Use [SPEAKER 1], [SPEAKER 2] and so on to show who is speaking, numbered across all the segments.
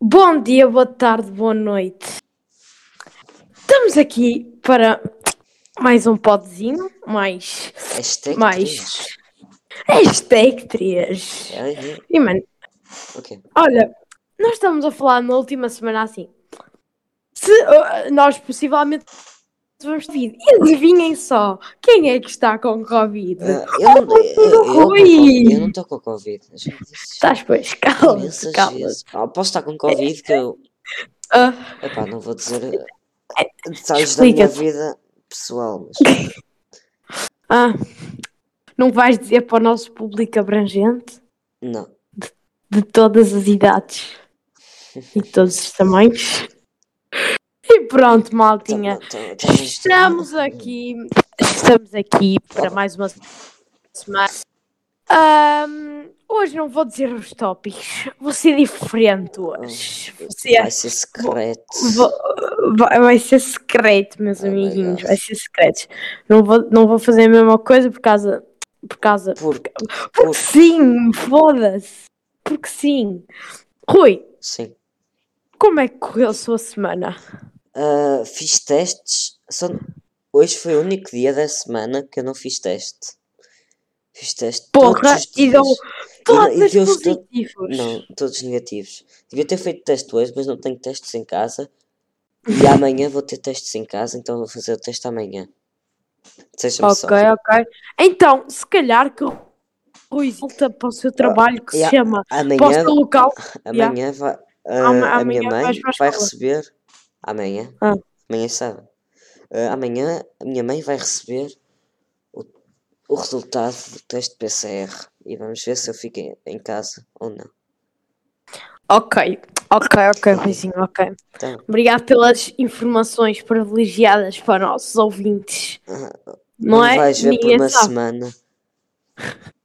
[SPEAKER 1] Bom dia, boa tarde, boa noite. Estamos aqui para mais um podzinho, mais.
[SPEAKER 2] Hashtag
[SPEAKER 1] mais. Hashtag 3.
[SPEAKER 2] três. Ai,
[SPEAKER 1] E mano,
[SPEAKER 2] Ok.
[SPEAKER 1] olha, nós estamos a falar na última semana assim. Se uh, nós possivelmente vamos Covid. E adivinhem só, quem é que está com Covid?
[SPEAKER 2] Ah, eu não eu- eu- eu- não estou com Covid.
[SPEAKER 1] Estás pois, calma, calma.
[SPEAKER 2] Ah, posso estar com Covid que eu.
[SPEAKER 1] Ah,
[SPEAKER 2] Epá, não vou dizer eh, detalhes da minha vida pessoal, mas.
[SPEAKER 1] ah, não vais dizer para o nosso público abrangente
[SPEAKER 2] Não.
[SPEAKER 1] de todas as idades e de todos os tamanhos? E pronto, maltinha.
[SPEAKER 2] Tá- tá- tá
[SPEAKER 1] Estamos aqui, estamos aqui para mais uma semana. Ahm, hoje não vou dizer os tópicos, vou ser diferente hoje. Ser-
[SPEAKER 2] Vai ser secreto.
[SPEAKER 1] vou- vai, vai ser secreto, meus
[SPEAKER 2] Oh
[SPEAKER 1] amiguinhos, vai ser secreto. Não vou, não vou fazer a mesma coisa por causa. Por causa.
[SPEAKER 2] Porque.
[SPEAKER 1] Porque sim, foda-se. Porque sim. Rui,
[SPEAKER 2] Sim.
[SPEAKER 1] como é que correu a sua semana?
[SPEAKER 2] Ah, fiz testes. Só... Hoje foi o único dia da semana que eu não fiz teste. Fiz teste
[SPEAKER 1] Porra,
[SPEAKER 2] todos os
[SPEAKER 1] e deu todos
[SPEAKER 2] e to-. Não, todos negativos. Devia ter feito teste hoje, mas não tenho testes em casa. E amanhã vou ter testes em casa, então vou fazer o teste amanhã. Seja-me só.
[SPEAKER 1] Ok, ok. Então, se calhar que o Rui volta para o seu trabalho que se
[SPEAKER 2] yeah,
[SPEAKER 1] chama
[SPEAKER 2] Amanhã,
[SPEAKER 1] Local.
[SPEAKER 2] amanhã vai, ah,
[SPEAKER 1] Ama-
[SPEAKER 2] a minha mãe
[SPEAKER 1] a
[SPEAKER 2] vai
[SPEAKER 1] escola.
[SPEAKER 2] receber. Amanhã?
[SPEAKER 1] Ah.
[SPEAKER 2] Amanhã sabe. Ah, amanhã a minha mãe vai receber o, o resultado do teste PCR. E vamos ver se eu fico em, em casa ou não.
[SPEAKER 1] Ok, ok, ok, Ruizinho, ok.
[SPEAKER 2] Então,
[SPEAKER 1] Obrigado pelas informações privilegiadas para os nossos ouvintes.
[SPEAKER 2] ah,
[SPEAKER 1] Não, é?
[SPEAKER 2] vais ver por
[SPEAKER 1] Ninguém
[SPEAKER 2] uma
[SPEAKER 1] sabe.
[SPEAKER 2] semana.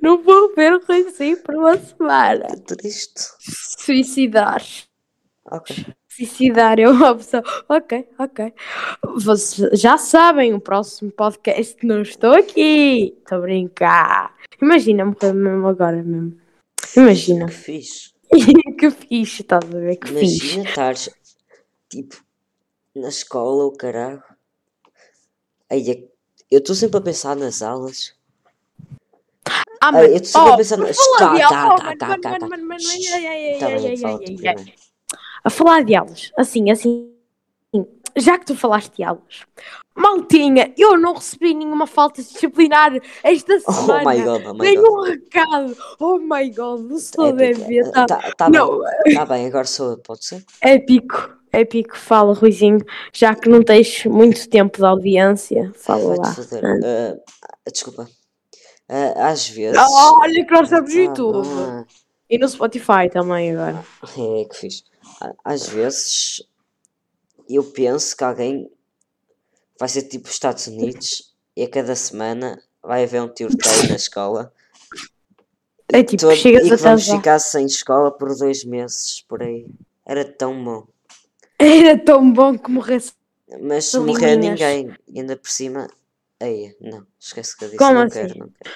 [SPEAKER 1] Não vou ver o Ruizinho por uma semana.
[SPEAKER 2] Triste.
[SPEAKER 1] Suicidar.
[SPEAKER 2] Ok.
[SPEAKER 1] Suicidar é uma opção. Ok, ok. Vocês já sabem, o próximo podcast não estou aqui. Estou a brincar. Imagina morrer mesmo agora mesmo. Imagina.
[SPEAKER 2] Que fixe.
[SPEAKER 1] que fixe, estás a ver? Que fixe.
[SPEAKER 2] Imagina estares tipo na escola, o caralho. Aí é- eu estou sempre a pensar nas aulas.
[SPEAKER 1] Ah, mano,
[SPEAKER 2] eu estou sempre
[SPEAKER 1] oh,
[SPEAKER 2] a pensar nas. Tá, tá, tá, tá, tá, tá. bem, fala
[SPEAKER 1] A falar de aulas, assim, assim, já que tu falaste de aulas, maltinha, eu não recebi nenhuma falta disciplinar esta
[SPEAKER 2] Oh
[SPEAKER 1] semana.
[SPEAKER 2] my god, oh my god.
[SPEAKER 1] Nenhum recado. Oh my god, o senhor deve ver. Tá...
[SPEAKER 2] Tá, tá bem,
[SPEAKER 1] Não,
[SPEAKER 2] tá bem, agora sou pode ser?
[SPEAKER 1] épico, épico. Fala, Ruizinho, já que não tens muito tempo de audiência, fala lá.
[SPEAKER 2] Ah, desculpa. Ah, às vezes.
[SPEAKER 1] Ah, Olha que nós estamos no YouTube.
[SPEAKER 2] ah,
[SPEAKER 1] E no Spotify também agora.
[SPEAKER 2] é que fiz. Às vezes eu penso que alguém vai ser tipo os Estados Unidos e a cada semana vai haver um tiroteio na escola
[SPEAKER 1] É tipo,
[SPEAKER 2] todo-
[SPEAKER 1] chegas
[SPEAKER 2] e que vamos ficar sem escola por dois meses por aí. Era tão bom.
[SPEAKER 1] Era tão bom que morresse.
[SPEAKER 2] Mas se morrer ninguém, e ainda por cima. Aí, não, esquece que eu disse,
[SPEAKER 1] Como
[SPEAKER 2] não
[SPEAKER 1] assim?
[SPEAKER 2] quero, não quero.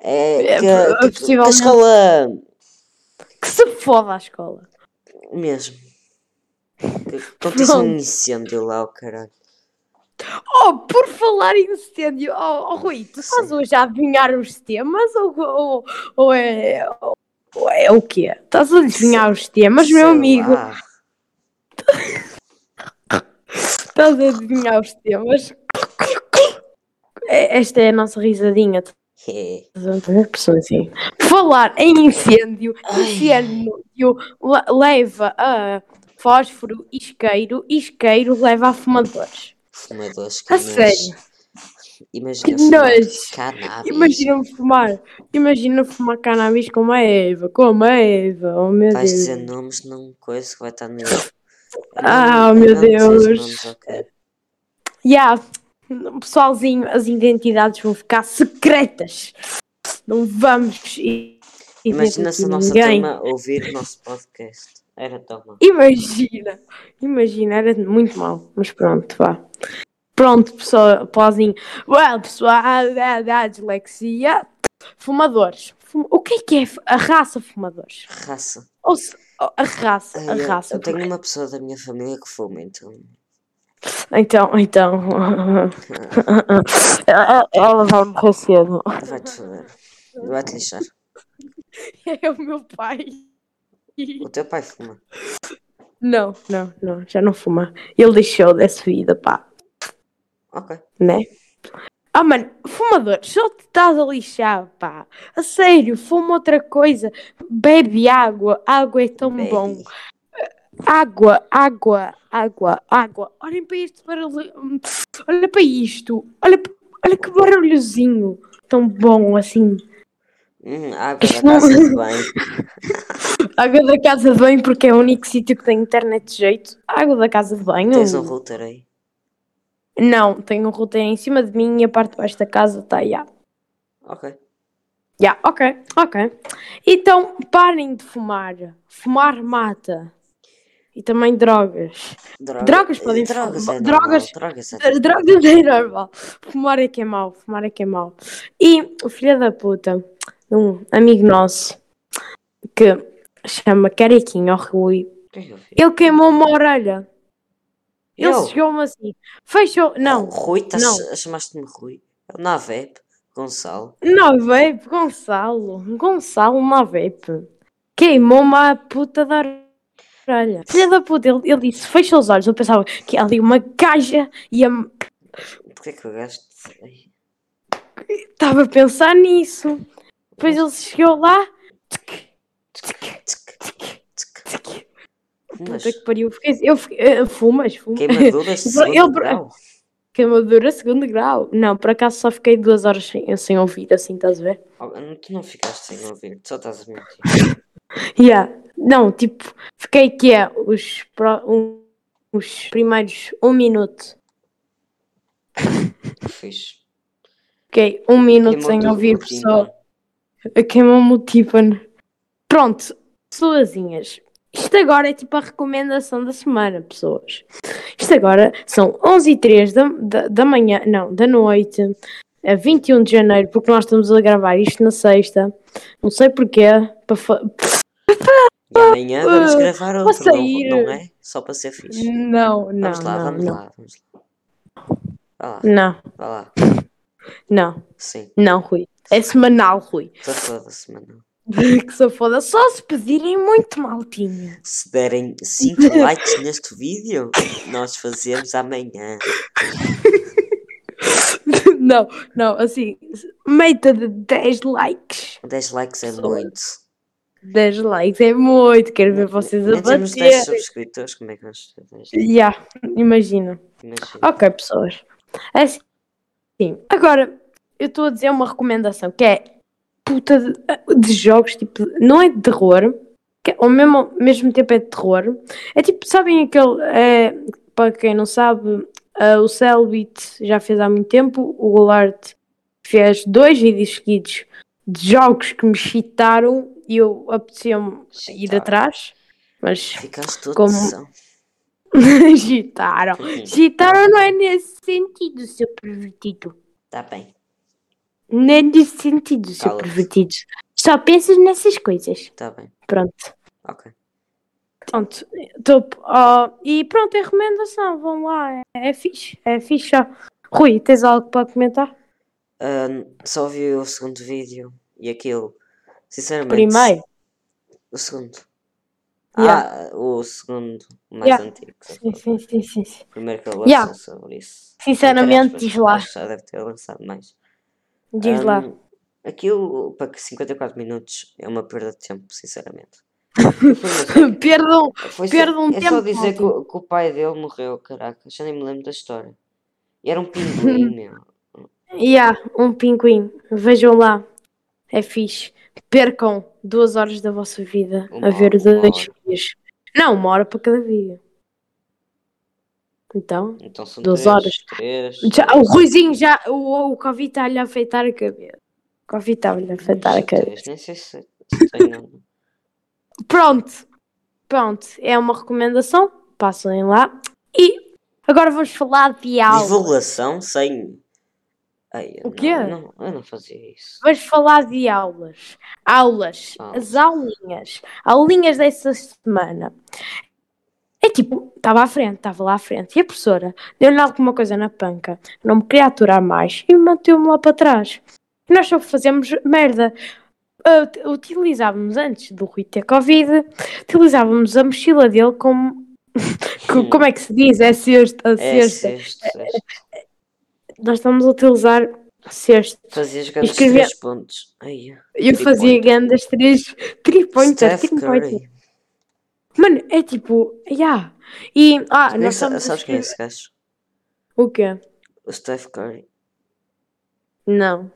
[SPEAKER 2] É
[SPEAKER 1] É,
[SPEAKER 2] que, tipo, que a
[SPEAKER 1] possivelmente.
[SPEAKER 2] escola
[SPEAKER 1] Que se foda a escola.
[SPEAKER 2] Mesmo. Acontece um incêndio lá, o caralho.
[SPEAKER 1] Oh, por falar em incêndio, oh, oh Rui, tu estás hoje a adivinhar os temas ou, ou, ou é, ou é o quê? Estás a adivinhar os temas, meu
[SPEAKER 2] Sei
[SPEAKER 1] amigo?
[SPEAKER 2] lá.
[SPEAKER 1] Estás a adivinhar os temas? É- Esta é a nossa risadinha.
[SPEAKER 2] É.
[SPEAKER 1] Assim. Falar em incêndio,
[SPEAKER 2] Ai.
[SPEAKER 1] incêndio le- leva a fósforo, isqueiro, isqueiro leva a fumadores.
[SPEAKER 2] Fumadores que
[SPEAKER 1] A sério?
[SPEAKER 2] Imagina
[SPEAKER 1] Que
[SPEAKER 2] cannabis.
[SPEAKER 1] Imagina-me fumar, imagina fumar cannabis com a Eva, com a Eva, oh meu
[SPEAKER 2] Vais
[SPEAKER 1] Deus.
[SPEAKER 2] dizer nomes, não coisa que vai estar no.
[SPEAKER 1] Ah,
[SPEAKER 2] Não-
[SPEAKER 1] meu Deus.
[SPEAKER 2] nomes, ok.
[SPEAKER 1] Yeah, pessoalzinho, as identidades vão ficar secretas. Não vamos
[SPEAKER 2] Imagina se a nossa
[SPEAKER 1] ninguém.
[SPEAKER 2] turma ouvir o nosso podcast. Era tão mal.
[SPEAKER 1] Imagina, imagina, era muito mal, mas pronto, vá. Pronto, pessoal, pozinho. Well, pessoal, da, da dislexia. Fumadores. fuma- O que é que é a raça fumadores?
[SPEAKER 2] Raça.
[SPEAKER 1] Ou se- a raça, a
[SPEAKER 2] eu-
[SPEAKER 1] raça.
[SPEAKER 2] eu tenho
[SPEAKER 1] porque-
[SPEAKER 2] uma pessoa da minha família que fuma, então.
[SPEAKER 1] Então, então. ela ela vai morrer cedo.
[SPEAKER 2] Vai-te foder. Vai-te lixar.
[SPEAKER 1] É o meu pai.
[SPEAKER 2] O teu pai fuma.
[SPEAKER 1] Não, não, não, já não fuma. Ele deixou dessa vida, pá.
[SPEAKER 2] Ok.
[SPEAKER 1] né? Ah, mano, fumador, só te estás a lixar, pá. A sério, fuma outra coisa. Bebe água, água é tão
[SPEAKER 2] Baby.
[SPEAKER 1] bom. Água, água, água, água. Olhem para isto barulho. Olha para isto. Olha, olha que barulhozinho. Tão bom assim.
[SPEAKER 2] Hum, água
[SPEAKER 1] Isto
[SPEAKER 2] da
[SPEAKER 1] não-
[SPEAKER 2] casa de banho.
[SPEAKER 1] Água da casa de banho, porque é o único sítio que tem internet de jeito. Água da casa de banho.
[SPEAKER 2] Tens um router aí.
[SPEAKER 1] Não, tenho um router em cima de mim e a parte de baixo da casa está já.
[SPEAKER 2] Ok.
[SPEAKER 1] Já, ok, ok. Então parem de fumar. Fumar mata. E também drogas.
[SPEAKER 2] Droga-
[SPEAKER 1] Drogas podem
[SPEAKER 2] drogas
[SPEAKER 1] fumar.
[SPEAKER 2] é
[SPEAKER 1] Drogas-
[SPEAKER 2] normal, Drogas é
[SPEAKER 1] Drogas é normal. Fumar é que é mau. Fumar é que é mau. E o filho da puta, um amigo nosso, que chama Cariquinho, o Rui,
[SPEAKER 2] é
[SPEAKER 1] ele queimou uma orelha. Ele
[SPEAKER 2] Eu?
[SPEAKER 1] chegou-me assim. Fechou. Não,
[SPEAKER 2] Rui, estás
[SPEAKER 1] não.
[SPEAKER 2] chamaste-me Rui? É o Navep, Gonçalo.
[SPEAKER 1] Gonçalo. Gonçalo, não vape. Queimou-me a puta da orelha. Filha da puta, ele, ele disse: fecha os olhos. Eu pensava que ali uma gaja ia.
[SPEAKER 2] Porquê que o gajo.
[SPEAKER 1] Estava a pensar nisso. Depois ele chegou lá. tsk, tsk,
[SPEAKER 2] tsk,
[SPEAKER 1] tsk, Puta que pariu. Fiquei, eu fiquei, eh, fumas, fumas. Ele-
[SPEAKER 2] segundo grau.
[SPEAKER 1] Queimadura segundo grau. Não, por acaso só fiquei duas horas sem, sem ouvir, assim, estás a ver?
[SPEAKER 2] Oh, Tu não ficaste sem ouvir, só estás a mentir.
[SPEAKER 1] Yeah. Não, tipo, fiquei que é os, pro- um- os primeiros um minuto.
[SPEAKER 2] Fiz.
[SPEAKER 1] Fiquei um minuto sem ouvir pessoa. Queimou-me o tímpano. Pronto, pessoazinhas. Isto agora é tipo a recomendação da semana, pessoas. Isto agora são 11 e 03 da, da, da manhã, não, da noite, a 21 de janeiro, porque nós estamos a gravar isto na sexta. Não sei porquê. Para
[SPEAKER 2] E amanhã vamos gravar
[SPEAKER 1] vou
[SPEAKER 2] outro, não, não é? Só para ser fixe.
[SPEAKER 1] Não, não,
[SPEAKER 2] Vamos lá,
[SPEAKER 1] não,
[SPEAKER 2] vamos
[SPEAKER 1] não.
[SPEAKER 2] lá, vamos lá. Vá lá,
[SPEAKER 1] Não,
[SPEAKER 2] vá lá.
[SPEAKER 1] não,
[SPEAKER 2] Sim,
[SPEAKER 1] não, Rui. É semanal, Rui.
[SPEAKER 2] estou foda-se, mano.
[SPEAKER 1] que se foda. Só se pedirem muito maltinha.
[SPEAKER 2] Se derem 5 likes neste vídeo, nós fazemos amanhã.
[SPEAKER 1] não, não, assim, meta de 10 likes.
[SPEAKER 2] 10 likes é muito.
[SPEAKER 1] 10 likes é muito. Quero ver vocês a
[SPEAKER 2] Nem temos 10
[SPEAKER 1] bater.
[SPEAKER 2] subscritores, como é que 10?
[SPEAKER 1] Yeah, imagina.
[SPEAKER 2] Imagina.
[SPEAKER 1] Ok, pessoas. É assim. Sim. Agora, eu estou a dizer uma recomendação que é puta de, de jogos, tipo, não é de terror, que é- ao mesmo, mesmo tempo é de terror. É tipo, sabem aquele. É, para quem não sabe, ah, o Cellbit já fez há muito tempo, o Golart fez dois vídeos seguidos de jogos que me chitaram e eu apetecia-me ir atrás, mas Como-
[SPEAKER 2] tesão.
[SPEAKER 1] chitaram. Chitaram não é nesse sentido, seu pervertido.
[SPEAKER 2] Tá bem,
[SPEAKER 1] Não é nesse sentido, seu pervertido. Só pensas nessas coisas.
[SPEAKER 2] tá bem.
[SPEAKER 1] Pronto.
[SPEAKER 2] Ok.
[SPEAKER 1] Pronto. Tô, ó, e pronto, é recomendação. Vão lá. É, é fixe. É fixe. Rui, tens algo para comentar?
[SPEAKER 2] Ah, só vi o segundo vídeo e aquilo. Sinceramente.
[SPEAKER 1] Primeiro.
[SPEAKER 2] O segundo.
[SPEAKER 1] Yeah.
[SPEAKER 2] Ah, o segundo, o mais
[SPEAKER 1] Yeah.
[SPEAKER 2] antigo.
[SPEAKER 1] Sim, sim, sim, sim.
[SPEAKER 2] primeiro que ele
[SPEAKER 1] Yeah.
[SPEAKER 2] lançou sobre isso.
[SPEAKER 1] Sinceramente, diz lá.
[SPEAKER 2] Já deve ter lançado mais.
[SPEAKER 1] Diz lá.
[SPEAKER 2] Ahm, Aquilo, para que 54 minutos é uma perda de tempo, sinceramente.
[SPEAKER 1] Perdão.
[SPEAKER 2] Foi só-
[SPEAKER 1] um
[SPEAKER 2] é só
[SPEAKER 1] tempo,
[SPEAKER 2] dizer que, o- que o pai dele morreu, caraca. Já nem me lembro da história. E era um pinguim, meu.
[SPEAKER 1] Yeah, um pinguim. Vejam lá. É fixe. Percam duas horas da vossa vida
[SPEAKER 2] Uma
[SPEAKER 1] a ver dois vídeos. Não, uma hora para cada vídeo. Então,
[SPEAKER 2] Então são
[SPEAKER 1] Duas
[SPEAKER 2] três,
[SPEAKER 1] horas.
[SPEAKER 2] três.
[SPEAKER 1] já, o Ruizinho já. O, o Covid está-lhe a afeitar a cabeça. O Covid está-lhe a afeitar a cabeça.
[SPEAKER 2] Nem sei se, se tenho.
[SPEAKER 1] Pronto. Pronto. É uma recomendação. Passem lá. E agora vamos falar de algo.
[SPEAKER 2] Divulgação sem Ai,
[SPEAKER 1] O
[SPEAKER 2] não,
[SPEAKER 1] quê?
[SPEAKER 2] Não, eu não fazia isso.
[SPEAKER 1] Vais falar de aulas. Aulas.
[SPEAKER 2] Ah.
[SPEAKER 1] As aulinhas. Aulinhas dessa semana. É tipo, estava à frente, estava lá à frente. E a professora deu-lhe alguma coisa na panca. Não me queria aturar mais. E meteu-me lá para trás. E nós só fazemos merda. Ut- utilizávamos antes do Rui ter Covid, utilizávamos a mochila dele como. co- como é que se diz? É cesta.
[SPEAKER 2] É sexto, sexto.
[SPEAKER 1] Nós estamos a utilizar cesto.
[SPEAKER 2] Fazias grandes
[SPEAKER 1] Escrevia-
[SPEAKER 2] três pontos. Ai,
[SPEAKER 1] Eu fazia
[SPEAKER 2] pointer.
[SPEAKER 1] grandes três, três pointer.
[SPEAKER 2] Curry.
[SPEAKER 1] Mano, é tipo, yeah. E, ah, nós
[SPEAKER 2] sa-
[SPEAKER 1] estamos
[SPEAKER 2] sabes quem é esse gajo?
[SPEAKER 1] O quê?
[SPEAKER 2] O Steph Curry.
[SPEAKER 1] Não.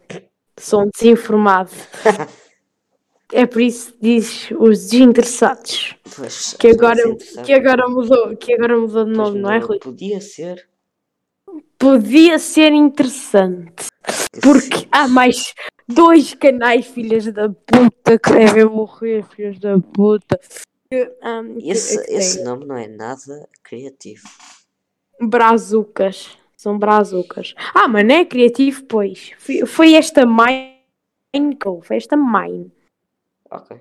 [SPEAKER 1] Sou um desinformado. é por isso que diz os desinteressados.
[SPEAKER 2] Pois,
[SPEAKER 1] Que agora, que agora mudou, que agora mudou de nome, não é,
[SPEAKER 2] não,
[SPEAKER 1] Rui?
[SPEAKER 2] Podia ser.
[SPEAKER 1] Podia ser interessante.
[SPEAKER 2] que
[SPEAKER 1] Porque há mais dois canais, filhas da puta, que devem morrer, filhas da puta. Que-
[SPEAKER 2] Esse,
[SPEAKER 1] que
[SPEAKER 2] esse nome não é nada criativo.
[SPEAKER 1] Brazucas. São brazucas. Ah, mas não é criativo, pois. Foi, foi esta mine que houve, foi esta mine.
[SPEAKER 2] Ok.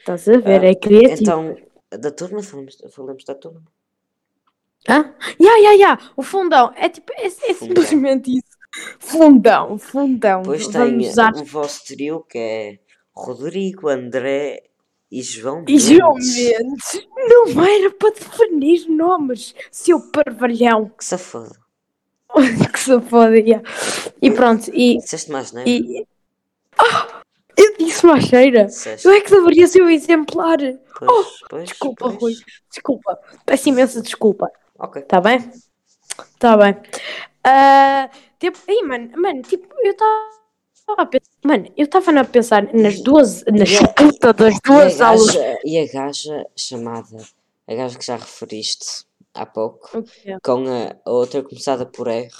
[SPEAKER 1] Estás a ver?
[SPEAKER 2] Ah,
[SPEAKER 1] é criativo.
[SPEAKER 2] Então, da turma, falamos, falamos da turma.
[SPEAKER 1] Hã? Ya, ya, ya. O fundão. É tipo, é, é
[SPEAKER 2] Fundão.
[SPEAKER 1] simplesmente isso. Fundão, fundão.
[SPEAKER 2] Depois tem
[SPEAKER 1] Vamos usar.
[SPEAKER 2] o vosso trio que é Rodrigo, André e João
[SPEAKER 1] E João
[SPEAKER 2] Mendes.
[SPEAKER 1] Mendes. Não era para definir nomes, seu parvalhão.
[SPEAKER 2] Que safado.
[SPEAKER 1] que se foda, ya. E pronto, e.
[SPEAKER 2] Disseste mais, não é?
[SPEAKER 1] e... Ah! Eu disse uma cheira.
[SPEAKER 2] Disseste.
[SPEAKER 1] Eu é que deveria ser o exemplar.
[SPEAKER 2] Pois, pois,
[SPEAKER 1] Desculpa,
[SPEAKER 2] pois.
[SPEAKER 1] Rui. Desculpa. Peço imensa desculpa.
[SPEAKER 2] Ok.
[SPEAKER 1] Tá bem? Tá bem. Ah, tipo, aí, mano, mano, tipo, eu estava a pensar. Mano, eu estava a pensar nas duas. Na
[SPEAKER 2] E a-
[SPEAKER 1] disputa das
[SPEAKER 2] E
[SPEAKER 1] duas aulas.
[SPEAKER 2] e a gaja chamada, a gaja que já referiste há pouco,
[SPEAKER 1] O quê?
[SPEAKER 2] com a, a outra começada por R,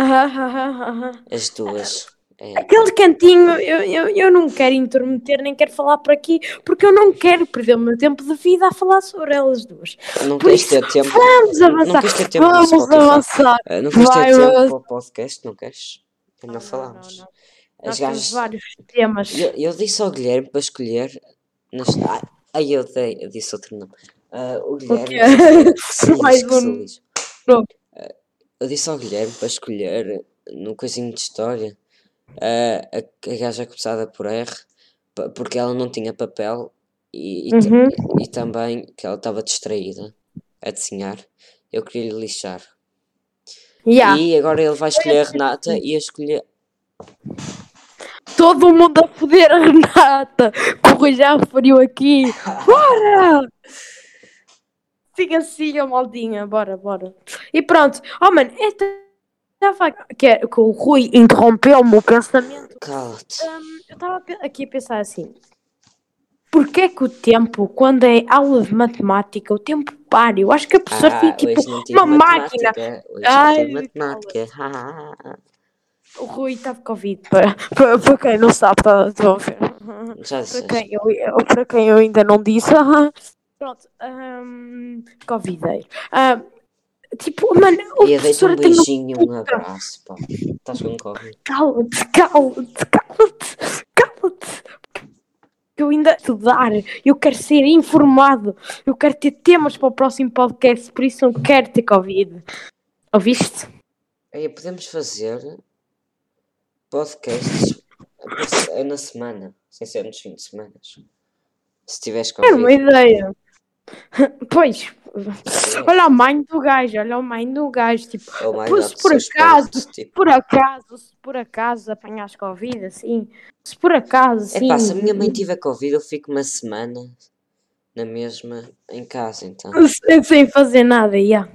[SPEAKER 1] Aham, aham, aham.
[SPEAKER 2] as duas. É,
[SPEAKER 1] Aquele cantinho, eu, eu, eu não quero intermeter, nem quero falar por aqui, porque eu não quero perder o meu tempo de vida a falar sobre elas duas.
[SPEAKER 2] não
[SPEAKER 1] Por
[SPEAKER 2] queres ter tempo.
[SPEAKER 1] Vamos
[SPEAKER 2] não
[SPEAKER 1] avançar.
[SPEAKER 2] tempo
[SPEAKER 1] Vamos avançar.
[SPEAKER 2] Ah, Não queres ter tempo para o podcast, não queres? Não,
[SPEAKER 1] Não,
[SPEAKER 2] falamos.
[SPEAKER 1] não, não.
[SPEAKER 2] As
[SPEAKER 1] Nós temos vários temas.
[SPEAKER 2] Eu, eu disse ao Guilherme para escolher. Nas... Ai, ai, eu, dei, eu disse outro nome. Ah, o Guilherme. se lixe,
[SPEAKER 1] Mais um.
[SPEAKER 2] Ah, eu disse ao Guilherme para escolher no coisinho de história ah, a, a gaja começada por R, porque ela não tinha papel e, e,
[SPEAKER 1] Uhum.
[SPEAKER 2] e também que ela estava distraída a desenhar. Eu queria lhe lixar.
[SPEAKER 1] Yeah.
[SPEAKER 2] E agora ele vai escolher a Renata e a escolher.
[SPEAKER 1] Todo mundo a foder a Renata, Rui já referiu aqui. Bora! Siga, siga, maldinha, bora, bora. E pronto. Oh, mano, esta. Estava que, é- que o Rui interrompeu-me o pensamento. Hum, eu estava aqui a pensar assim. Porquê que o tempo, quando é aula de matemática, o tempo para? Eu acho que a professora
[SPEAKER 2] Ah,
[SPEAKER 1] tem tipo uma máquina.
[SPEAKER 2] Hoje
[SPEAKER 1] Ai,
[SPEAKER 2] matemática.
[SPEAKER 1] O Rui está de Covid, para, para, para quem não sabe, ver.
[SPEAKER 2] Já
[SPEAKER 1] Para
[SPEAKER 2] disseste.
[SPEAKER 1] quem, eu, para quem eu ainda não disse. Pronto. Um, Covideiro. Ah, tipo, mano, a
[SPEAKER 2] E eu dei-te um
[SPEAKER 1] tem um...
[SPEAKER 2] beijinho um abraço, pá. Estás com Covid.
[SPEAKER 1] Cala-te, cala-te, cala-te, cala-te. Eu ainda estudar, eu quero ser informado, eu quero ter temas para o próximo podcast, por isso não quero ter Covid. Ouviste?
[SPEAKER 2] Aí podemos fazer podcasts é na semana, sem ser nos fins de semana. Se tiveres
[SPEAKER 1] É uma
[SPEAKER 2] Covid.
[SPEAKER 1] ideia. Pois, olha a mãe do gajo, olha a mãe do gajo, tipo, Pois,
[SPEAKER 2] lá de
[SPEAKER 1] por acaso,
[SPEAKER 2] postos, tipo.
[SPEAKER 1] por acaso, se por acaso apanhas Covid, assim, se por acaso, assim...
[SPEAKER 2] Epá, se a minha mãe tiver Covid, eu fico uma semana na mesma em casa, então.
[SPEAKER 1] sem, fazer nada, yeah.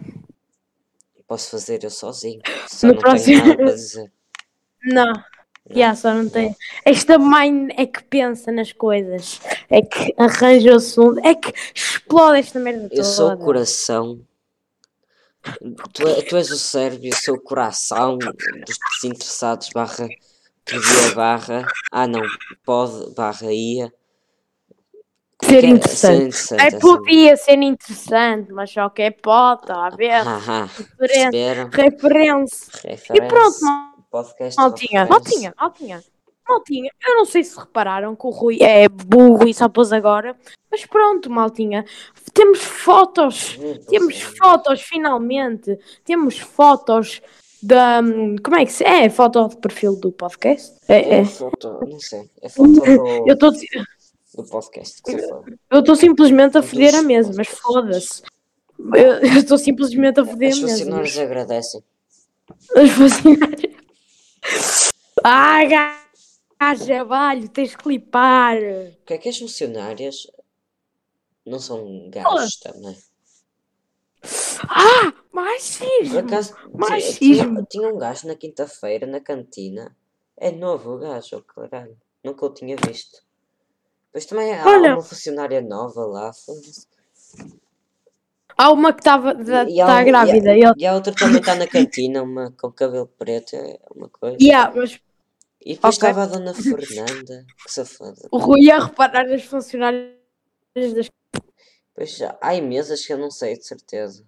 [SPEAKER 2] Posso fazer eu sozinho. Só
[SPEAKER 1] No
[SPEAKER 2] não
[SPEAKER 1] próximo-
[SPEAKER 2] tenho nada para dizer.
[SPEAKER 1] Não, yeah, só não tem... Esta mãe é que pensa nas coisas, é que arranja o assunto, é que explode esta merda toda.
[SPEAKER 2] Eu sou o coração. Tu, é- tu és o cérebro, eu sou o coração dos desinteressados barra podia barra. Ah não, pode barra ia.
[SPEAKER 1] Ser
[SPEAKER 2] é é?
[SPEAKER 1] interessante.
[SPEAKER 2] Ser interessante.
[SPEAKER 1] É,
[SPEAKER 2] assim.
[SPEAKER 1] podia ser interessante, mas só que é pode, está a ver?
[SPEAKER 2] Ah, ah,
[SPEAKER 1] Referência. Referência. E pronto,
[SPEAKER 2] podcast.
[SPEAKER 1] Maltinha, maltinha, maltinha. Maltinha, eu não sei se repararam que o Rui é burro e só pôs agora, mas pronto, maltinha. Temos fotos,
[SPEAKER 2] Hum,
[SPEAKER 1] temos fotos finalmente. Temos fotos da. Como é que se. É foto de perfil do podcast? É,
[SPEAKER 2] É
[SPEAKER 1] é.
[SPEAKER 2] foto, não sei. É foto do,
[SPEAKER 1] Eu estou
[SPEAKER 2] do podcast.
[SPEAKER 1] Eu estou simplesmente a foder a mesa, mas foda-se. Eu estou simplesmente a foder
[SPEAKER 2] Os
[SPEAKER 1] a mesa.
[SPEAKER 2] funcionários agradecem.
[SPEAKER 1] Os funcionários. Ah, gaja, valho, tens de clipar.
[SPEAKER 2] Porque é que as funcionárias não são gajos também?
[SPEAKER 1] Ah,
[SPEAKER 2] Por
[SPEAKER 1] machismo.
[SPEAKER 2] acaso, ti-
[SPEAKER 1] Machismo.
[SPEAKER 2] tinha, tinha um gajo na quinta-feira na cantina. É novo o gajo, oh, caralho. Nunca o tinha visto. Depois também há
[SPEAKER 1] Olha.
[SPEAKER 2] uma funcionária nova lá.
[SPEAKER 1] Há uma que estava
[SPEAKER 2] E há
[SPEAKER 1] tá grávida.
[SPEAKER 2] E
[SPEAKER 1] E
[SPEAKER 2] a, e a outra também está na cantina, uma com cabelo preto, é uma coisa.
[SPEAKER 1] yeah, mas
[SPEAKER 2] E depois
[SPEAKER 1] Ok.
[SPEAKER 2] estava a dona Fernanda, que safada.
[SPEAKER 1] o Rui ia reparar nas funcionárias das.
[SPEAKER 2] Pois já, há imensas que eu não sei de certeza.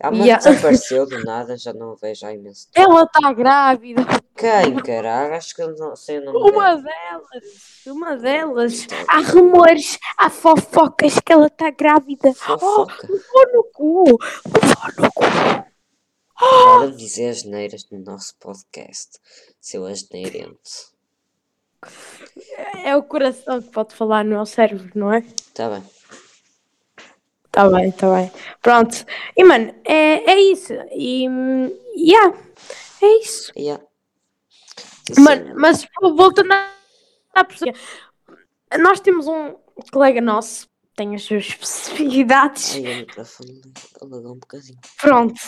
[SPEAKER 2] Há uma
[SPEAKER 1] Yeah.
[SPEAKER 2] que desapareceu do nada, já não a vejo há imenso tempo.
[SPEAKER 1] Ela está grávida.
[SPEAKER 2] Quem, caralho? Acho que eu não sei o nome
[SPEAKER 1] Uma
[SPEAKER 2] dela.
[SPEAKER 1] delas. Uma delas. Há rumores, há fofocas que ela está grávida.
[SPEAKER 2] Fofoca.
[SPEAKER 1] Oh, levou no cu. Levou no cu.
[SPEAKER 2] Para de dizer asneiras no nosso podcast, seu asneirente.
[SPEAKER 1] É o coração que pode falar, não é o cérebro, não é?
[SPEAKER 2] Tá bem.
[SPEAKER 1] Tá bem, tá bem. Pronto. E, mano, é, é isso. E, yeah, é isso.
[SPEAKER 2] Yeah. Sim,
[SPEAKER 1] Mano, mas voltando à pessoa. Nós temos um colega nosso tem as suas especificidades.
[SPEAKER 2] Ai, o microfone alagou um bocadinho.
[SPEAKER 1] Pronto.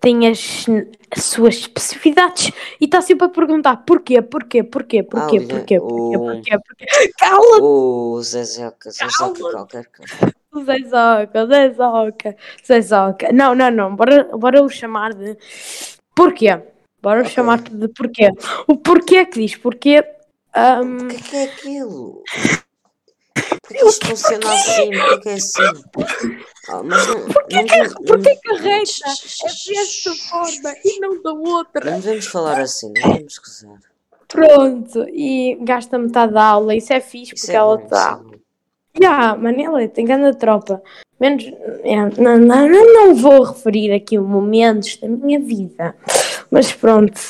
[SPEAKER 1] Tem as, as suas especificidades e está sempre a perguntar porquê, porquê, porquê, porquê,
[SPEAKER 2] olha,
[SPEAKER 1] porquê, porquê,
[SPEAKER 2] o-
[SPEAKER 1] porquê, porquê. Cala-te,
[SPEAKER 2] O Zezeca, Zezeca
[SPEAKER 1] Calma.
[SPEAKER 2] qualquer coisa.
[SPEAKER 1] Zé Zoca, Zé Zoca, Zé Zoca. Não, não, não. Bora, bora o chamar de porquê. Bora o
[SPEAKER 2] Ok.
[SPEAKER 1] chamar de porquê. O porquê que diz porquê. hum,
[SPEAKER 2] O que é que é aquilo? Porque isto funciona assim? Porque que é assim? Ah, mas não, não,
[SPEAKER 1] que,
[SPEAKER 2] não-
[SPEAKER 1] que a reita é desta forma e não da outra?
[SPEAKER 2] Não devemos falar assim, não devemos gozar.
[SPEAKER 1] Pronto, e gasta metade da aula. Isso é fixe
[SPEAKER 2] Isso
[SPEAKER 1] porque
[SPEAKER 2] é
[SPEAKER 1] ela está. Já, Manela, tem grande tropa. Menos. não, não, não, não vou referir aqui momentos da minha vida. Mas pronto.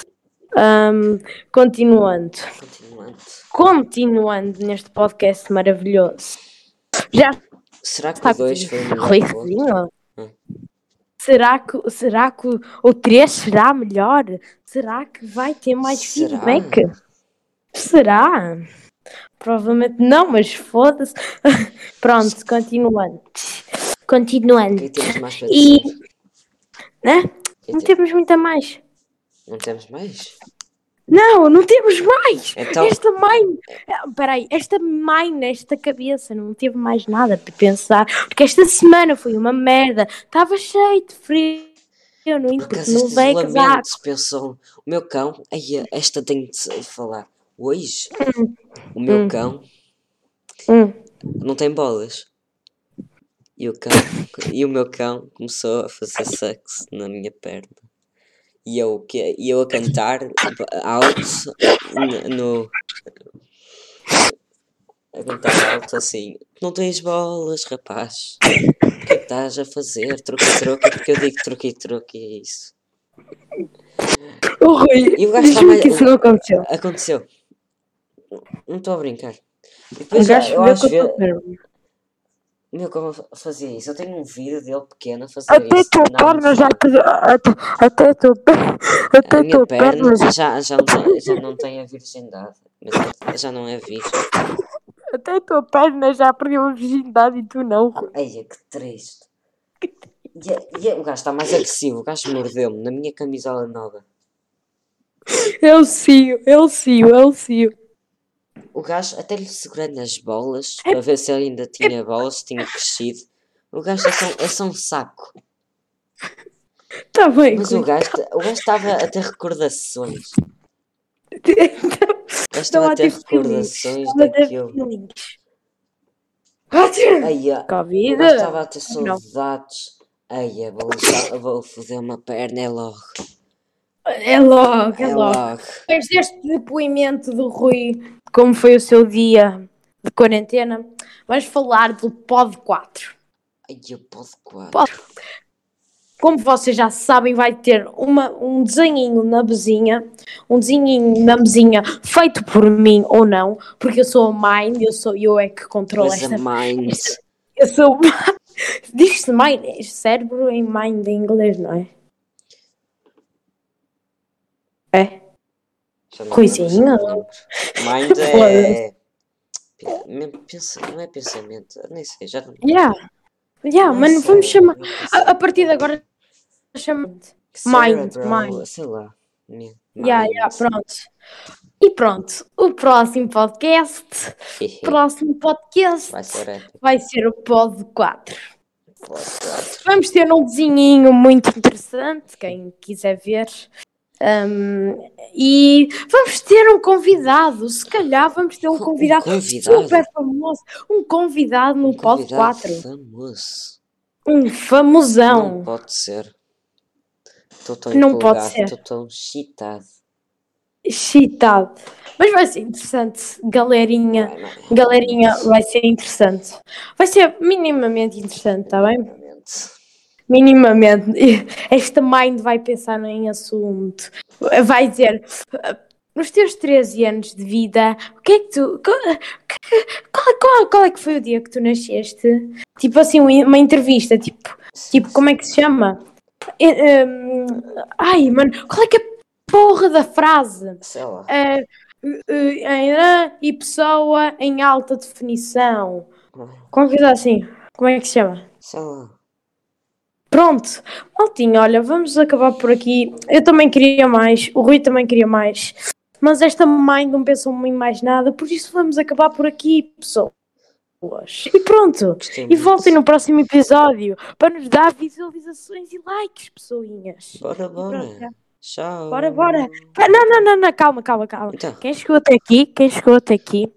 [SPEAKER 1] Hum, continuando.
[SPEAKER 2] Continuando.
[SPEAKER 1] Continuando neste podcast maravilhoso. Já
[SPEAKER 2] Será que o
[SPEAKER 1] sabe
[SPEAKER 2] 2 foi melhor
[SPEAKER 1] Rui
[SPEAKER 2] que? Hum.
[SPEAKER 1] Será que, será que o- o 3 será melhor? Será que vai ter mais
[SPEAKER 2] Será?
[SPEAKER 1] feedback? Será? Provavelmente não, mas foda-se. Pronto, continuando. Continuando. E-
[SPEAKER 2] dizer?
[SPEAKER 1] Né? Não temos muita mais.
[SPEAKER 2] Não temos mais?
[SPEAKER 1] Não, não temos mais!
[SPEAKER 2] Então-
[SPEAKER 1] Esta mãe. Peraí, esta mãe nesta cabeça não teve mais nada para pensar. Porque esta semana foi uma merda. Estava cheio de frio. Eu não, usei casaco.
[SPEAKER 2] pensou, o meu cão, ai, esta tenho de falar. Hoje, o meu
[SPEAKER 1] Hum.
[SPEAKER 2] cão
[SPEAKER 1] Hum.
[SPEAKER 2] não tem bolas. E o cão, e o meu cão começou a fazer sexo na minha perna. E eu, que- e eu a cantar alto no. A cantar alto assim. Não tens bolas, rapaz. O que é que estás a fazer? Truque-truque, porque eu digo truque-truque e é isso.
[SPEAKER 1] O Rui,
[SPEAKER 2] E o gajo mais-
[SPEAKER 1] que isso não aconteceu.
[SPEAKER 2] Aconteceu. Não estou a brincar. E
[SPEAKER 1] O
[SPEAKER 2] depois
[SPEAKER 1] gajo
[SPEAKER 2] eu às
[SPEAKER 1] que eu
[SPEAKER 2] vezes.
[SPEAKER 1] estou a ver.
[SPEAKER 2] Meu, como fazia isso? Eu tenho um vídeo dele pequeno a fazer
[SPEAKER 1] Até
[SPEAKER 2] isso.
[SPEAKER 1] tua perna já. Até, até tua perna.
[SPEAKER 2] A
[SPEAKER 1] Até
[SPEAKER 2] minha
[SPEAKER 1] tua
[SPEAKER 2] perna
[SPEAKER 1] perna já.
[SPEAKER 2] já, não, já não tem a virgindade. Mas já não é virgem.
[SPEAKER 1] Até tua perna já perdeu a virgindade e tu não.
[SPEAKER 2] Ai, que triste. E, é- e é- o gajo está mais agressivo. O gajo mordeu-me na minha camisola nova.
[SPEAKER 1] Eu cio, eu cio, eu cio.
[SPEAKER 2] O gajo até lhe segurei nas bolas para ver se ele ainda tinha bolas, se tinha crescido. O gajo é só, é só um saco.
[SPEAKER 1] Tá bem,
[SPEAKER 2] Mas o gajo o gajo estava a ter recordações. Estava a ter recordações daquilo.
[SPEAKER 1] feelings.
[SPEAKER 2] Ai, a- o
[SPEAKER 1] Covid?
[SPEAKER 2] gajo estava a ter saudades. Ai, eu vou, vou foder uma perna é logo.
[SPEAKER 1] É logo, é,
[SPEAKER 2] É
[SPEAKER 1] logo.
[SPEAKER 2] logo.
[SPEAKER 1] Depois deste depoimento do Rui, como foi o seu dia de quarentena, vamos falar do Pod 4.
[SPEAKER 2] Ai, eu posso quase.
[SPEAKER 1] Pod. Como vocês já sabem, vai ter uma, um desenhinho na mesinha, um desenhinho na mesinha feito por mim ou não, porque eu sou a mind, eu sou eu é que controlo
[SPEAKER 2] Mas
[SPEAKER 1] esta.
[SPEAKER 2] mind.
[SPEAKER 1] Eu sou. Diz-se mind, é cérebro em mind em inglês, não? É.
[SPEAKER 2] Já não
[SPEAKER 1] Coisinha.
[SPEAKER 2] Mind é. Pensa- Não é pensamento, nem sei, já não.
[SPEAKER 1] Yeah. Yeah,
[SPEAKER 2] não
[SPEAKER 1] mano,
[SPEAKER 2] sei,
[SPEAKER 1] vamos chamar. A, a partir de agora chama Mind,
[SPEAKER 2] Cerebral,
[SPEAKER 1] mind.
[SPEAKER 2] Sei lá. Mind.
[SPEAKER 1] Yeah, yeah, pronto. E pronto, o próximo podcast, próximo podcast
[SPEAKER 2] Vai ser
[SPEAKER 1] vai ser o Pod 4.
[SPEAKER 2] Pode, claro.
[SPEAKER 1] Vamos ter um desenhinho muito interessante, quem quiser ver. Um, e vamos ter um convidado, se calhar vamos ter um
[SPEAKER 2] Um
[SPEAKER 1] convidado,
[SPEAKER 2] convidado?
[SPEAKER 1] super famoso, um convidado no
[SPEAKER 2] Um
[SPEAKER 1] Pod
[SPEAKER 2] convidado
[SPEAKER 1] 4,
[SPEAKER 2] Famoso.
[SPEAKER 1] um
[SPEAKER 2] Não
[SPEAKER 1] famosão.
[SPEAKER 2] pode ser. Estou tão
[SPEAKER 1] Não pode ser.
[SPEAKER 2] estou tão excitado.
[SPEAKER 1] Excitado. Mas vai ser interessante, galerinha.
[SPEAKER 2] Vai, não.
[SPEAKER 1] Galerinha, vai ser interessante. Vai ser minimamente interessante, está bem?
[SPEAKER 2] Realmente.
[SPEAKER 1] Minimamente. Esta mind vai pensar em assunto. Vai dizer, nos teus 13 anos de vida, o que é que tu. Qual, qual, qual- qual é que foi o dia que tu nasceste? Tipo assim, uma entrevista, tipo, tipo como é que se chama? Hum, ai, mano, qual é que é a porra da frase?
[SPEAKER 2] Sei lá.
[SPEAKER 1] Eh, e pessoa em alta definição. Qualquer coisa assim. Como é que se chama?
[SPEAKER 2] Sei lá.
[SPEAKER 1] Pronto, Maltinho, olha, vamos acabar por aqui. Eu também queria mais, o Rui também queria mais, mas esta mãe não pensou em mais nada, por isso vamos acabar por aqui, pessoas. E pronto,
[SPEAKER 2] Gostei
[SPEAKER 1] e
[SPEAKER 2] muito.
[SPEAKER 1] voltem no próximo episódio para nos dar visualizações e likes, pessoinhas.
[SPEAKER 2] Bora, bora. Tchau.
[SPEAKER 1] Bora, bora. Não, não, não, não, calma, calma, calma.
[SPEAKER 2] Então,
[SPEAKER 1] Quem chegou até aqui, quem chegou até aqui,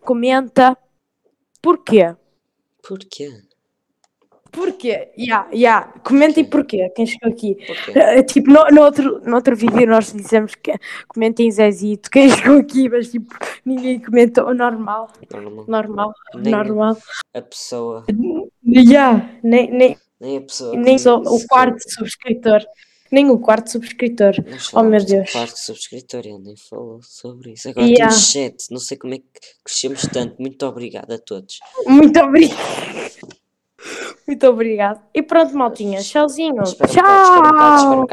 [SPEAKER 1] comenta porquê.
[SPEAKER 2] porquê?
[SPEAKER 1] Porquê? Ya, ya, comentem porquê, quem chegou aqui. Eh, Tipo, no, no, outro, no outro vídeo nós dissemos que comentem Zezito, quem chegou aqui, mas tipo, ninguém comentou. Normal,
[SPEAKER 2] Normal.
[SPEAKER 1] normal,
[SPEAKER 2] Nem
[SPEAKER 1] normal.
[SPEAKER 2] a pessoa,
[SPEAKER 1] Ya, nem, nem,
[SPEAKER 2] nem a pessoa.
[SPEAKER 1] nem só o quarto subscritor. Nem o quarto subscritor. Oh, meu Deus.
[SPEAKER 2] quarto subscritor, ele nem falou sobre isso. Agora
[SPEAKER 1] Yeah.
[SPEAKER 2] temos sete, não sei como é que crescemos tanto. Muito obrigado a todos.
[SPEAKER 1] Muito obrigado. Muito obrigado. E pronto, maltinha. Tchauzinho. Tchau.